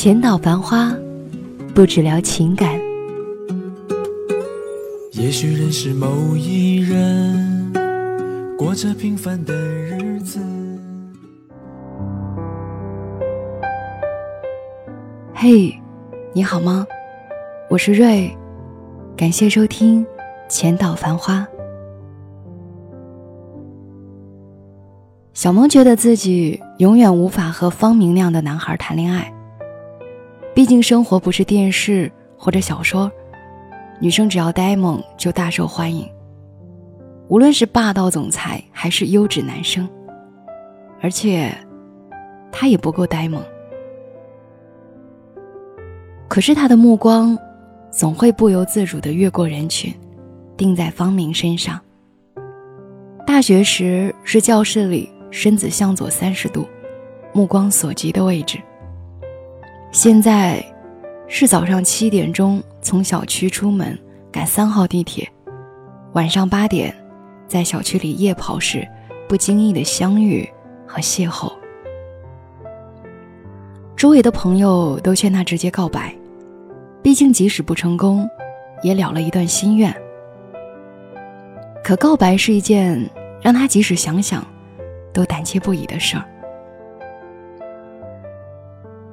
浅岛繁花，不只聊情感。也许认识某一人，过着平凡的日子。嘿，你好吗？我是瑞，感谢收听《浅岛繁花》。小萌觉得自己永远无法和方明那样的男孩谈恋爱。毕竟生活不是电视或者小说，女生只要呆萌就大受欢迎。无论是霸道总裁还是优质男生，而且他也不够呆萌。可是他的目光总会不由自主的越过人群，定在方明身上。大学时是教室里身子向左三十度，目光所及的位置。现在是早上七点钟从小区出门赶三号地铁，晚上八点在小区里夜跑时不经意的相遇和邂逅。周围的朋友都劝他直接告白，毕竟即使不成功，也了了一段心愿。可告白是一件让他即使想想都胆怯不已的事儿。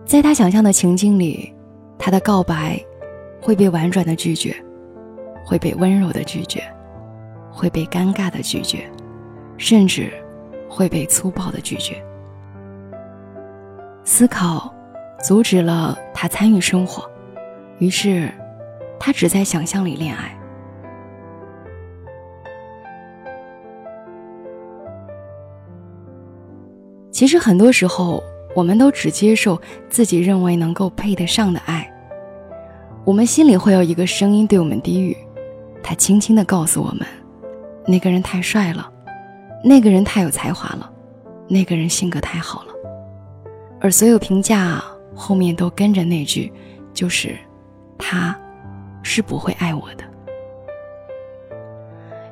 在他想象的情境里，他的告白会被婉转的拒绝，会被温柔的拒绝，会被尴尬的拒绝，甚至会被粗暴的拒绝。思考阻止了他参与生活，于是他只在想象里恋爱。其实很多时候。我们都只接受自己认为能够配得上的爱，我们心里会有一个声音对我们低语，他轻轻地告诉我们：那个人太帅了，那个人太有才华了，那个人性格太好了。而所有评价后面都跟着那句，就是他，是不会爱我的。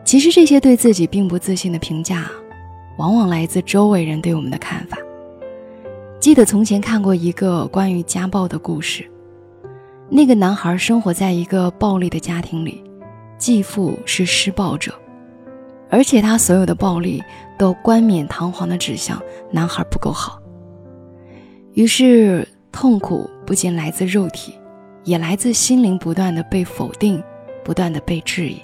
其实这些对自己并不自信的评价，往往来自周围人对我们的看法。记得从前看过一个关于家暴的故事，那个男孩生活在一个暴力的家庭里，继父是施暴者，而且他所有的暴力都冠冕堂皇的指向男孩不够好。于是痛苦不仅来自肉体，也来自心灵不断的被否定，不断的被质疑。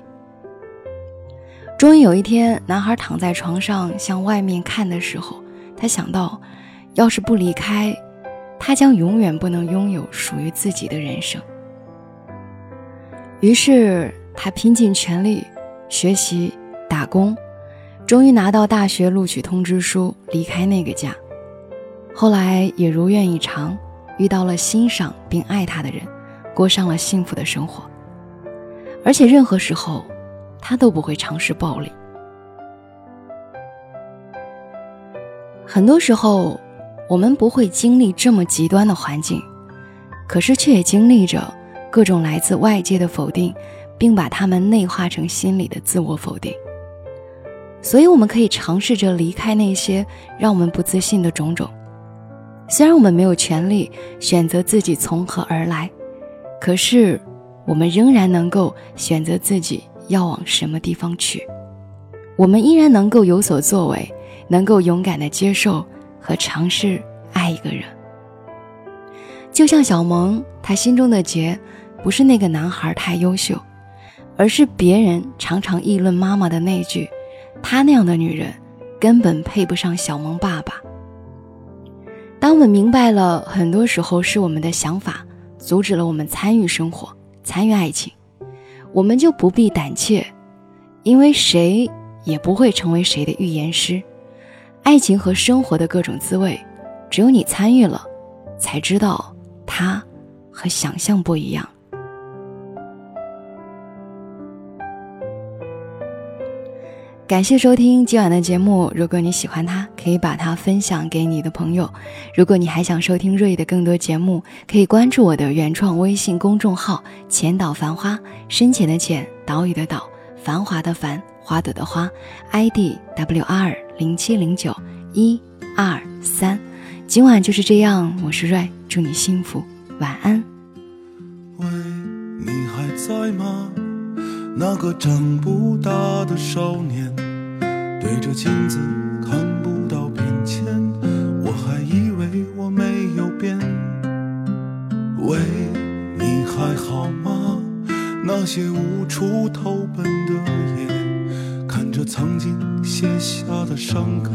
终于有一天，男孩躺在床上向外面看的时候，他想到。要是不离开，他将永远不能拥有属于自己的人生。于是他拼尽全力学习、打工，终于拿到大学录取通知书，离开那个家。后来也如愿以偿，遇到了欣赏并爱他的人，过上了幸福的生活。而且任何时候，他都不会尝试暴力。很多时候。我们不会经历这么极端的环境，可是却也经历着各种来自外界的否定，并把它们内化成心里的自我否定。所以，我们可以尝试着离开那些让我们不自信的种种。虽然我们没有权利选择自己从何而来，可是我们仍然能够选择自己要往什么地方去。我们依然能够有所作为，能够勇敢地接受。和尝试爱一个人，就像小萌，她心中的结，不是那个男孩太优秀，而是别人常常议论妈妈的那句：“她那样的女人，根本配不上小萌爸爸。”当我们明白了，很多时候是我们的想法阻止了我们参与生活、参与爱情，我们就不必胆怯，因为谁也不会成为谁的预言师。爱情和生活的各种滋味，只有你参与了，才知道它和想象不一样。感谢收听今晚的节目。如果你喜欢它，可以把它分享给你的朋友。如果你还想收听瑞的更多节目，可以关注我的原创微信公众号“浅岛繁花”，深浅的浅，岛屿的岛，繁华的繁，花朵的花，ID W R 零七零九一二三。今晚就是这样，我是瑞，祝你幸福，晚安。喂，你还在吗？那个长不大的少年，对着镜子伤感，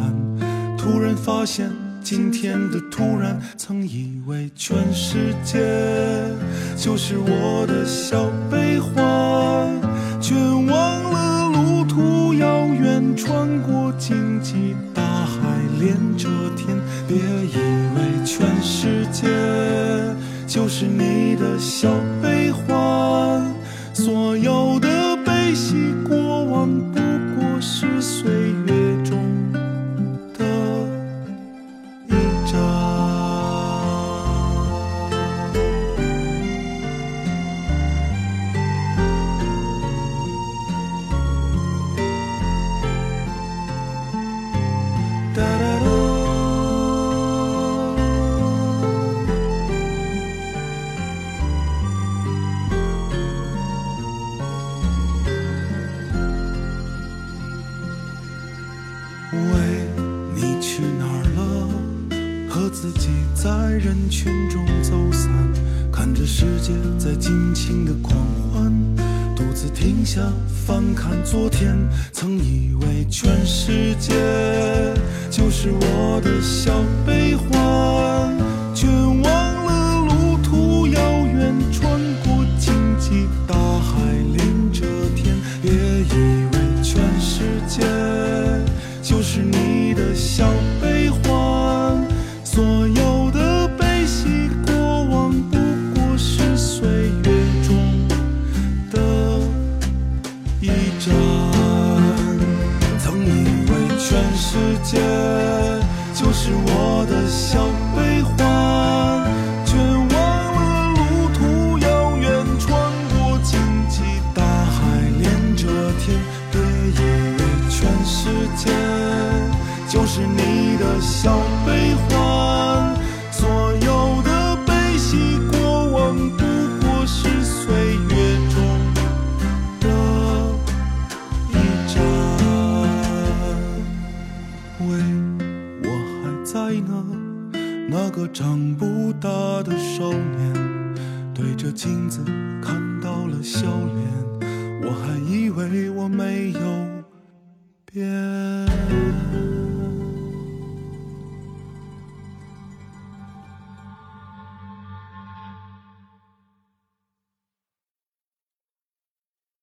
突然发现今天的突然，曾以为全世界就是我的小悲欢。却忘了路途遥远，穿过荆棘，大海连着天。别以为全世界就是你的小人群中走散，看着世界在尽情的狂欢，独自停下翻看昨天，曾以为全世界就是我的小悲欢，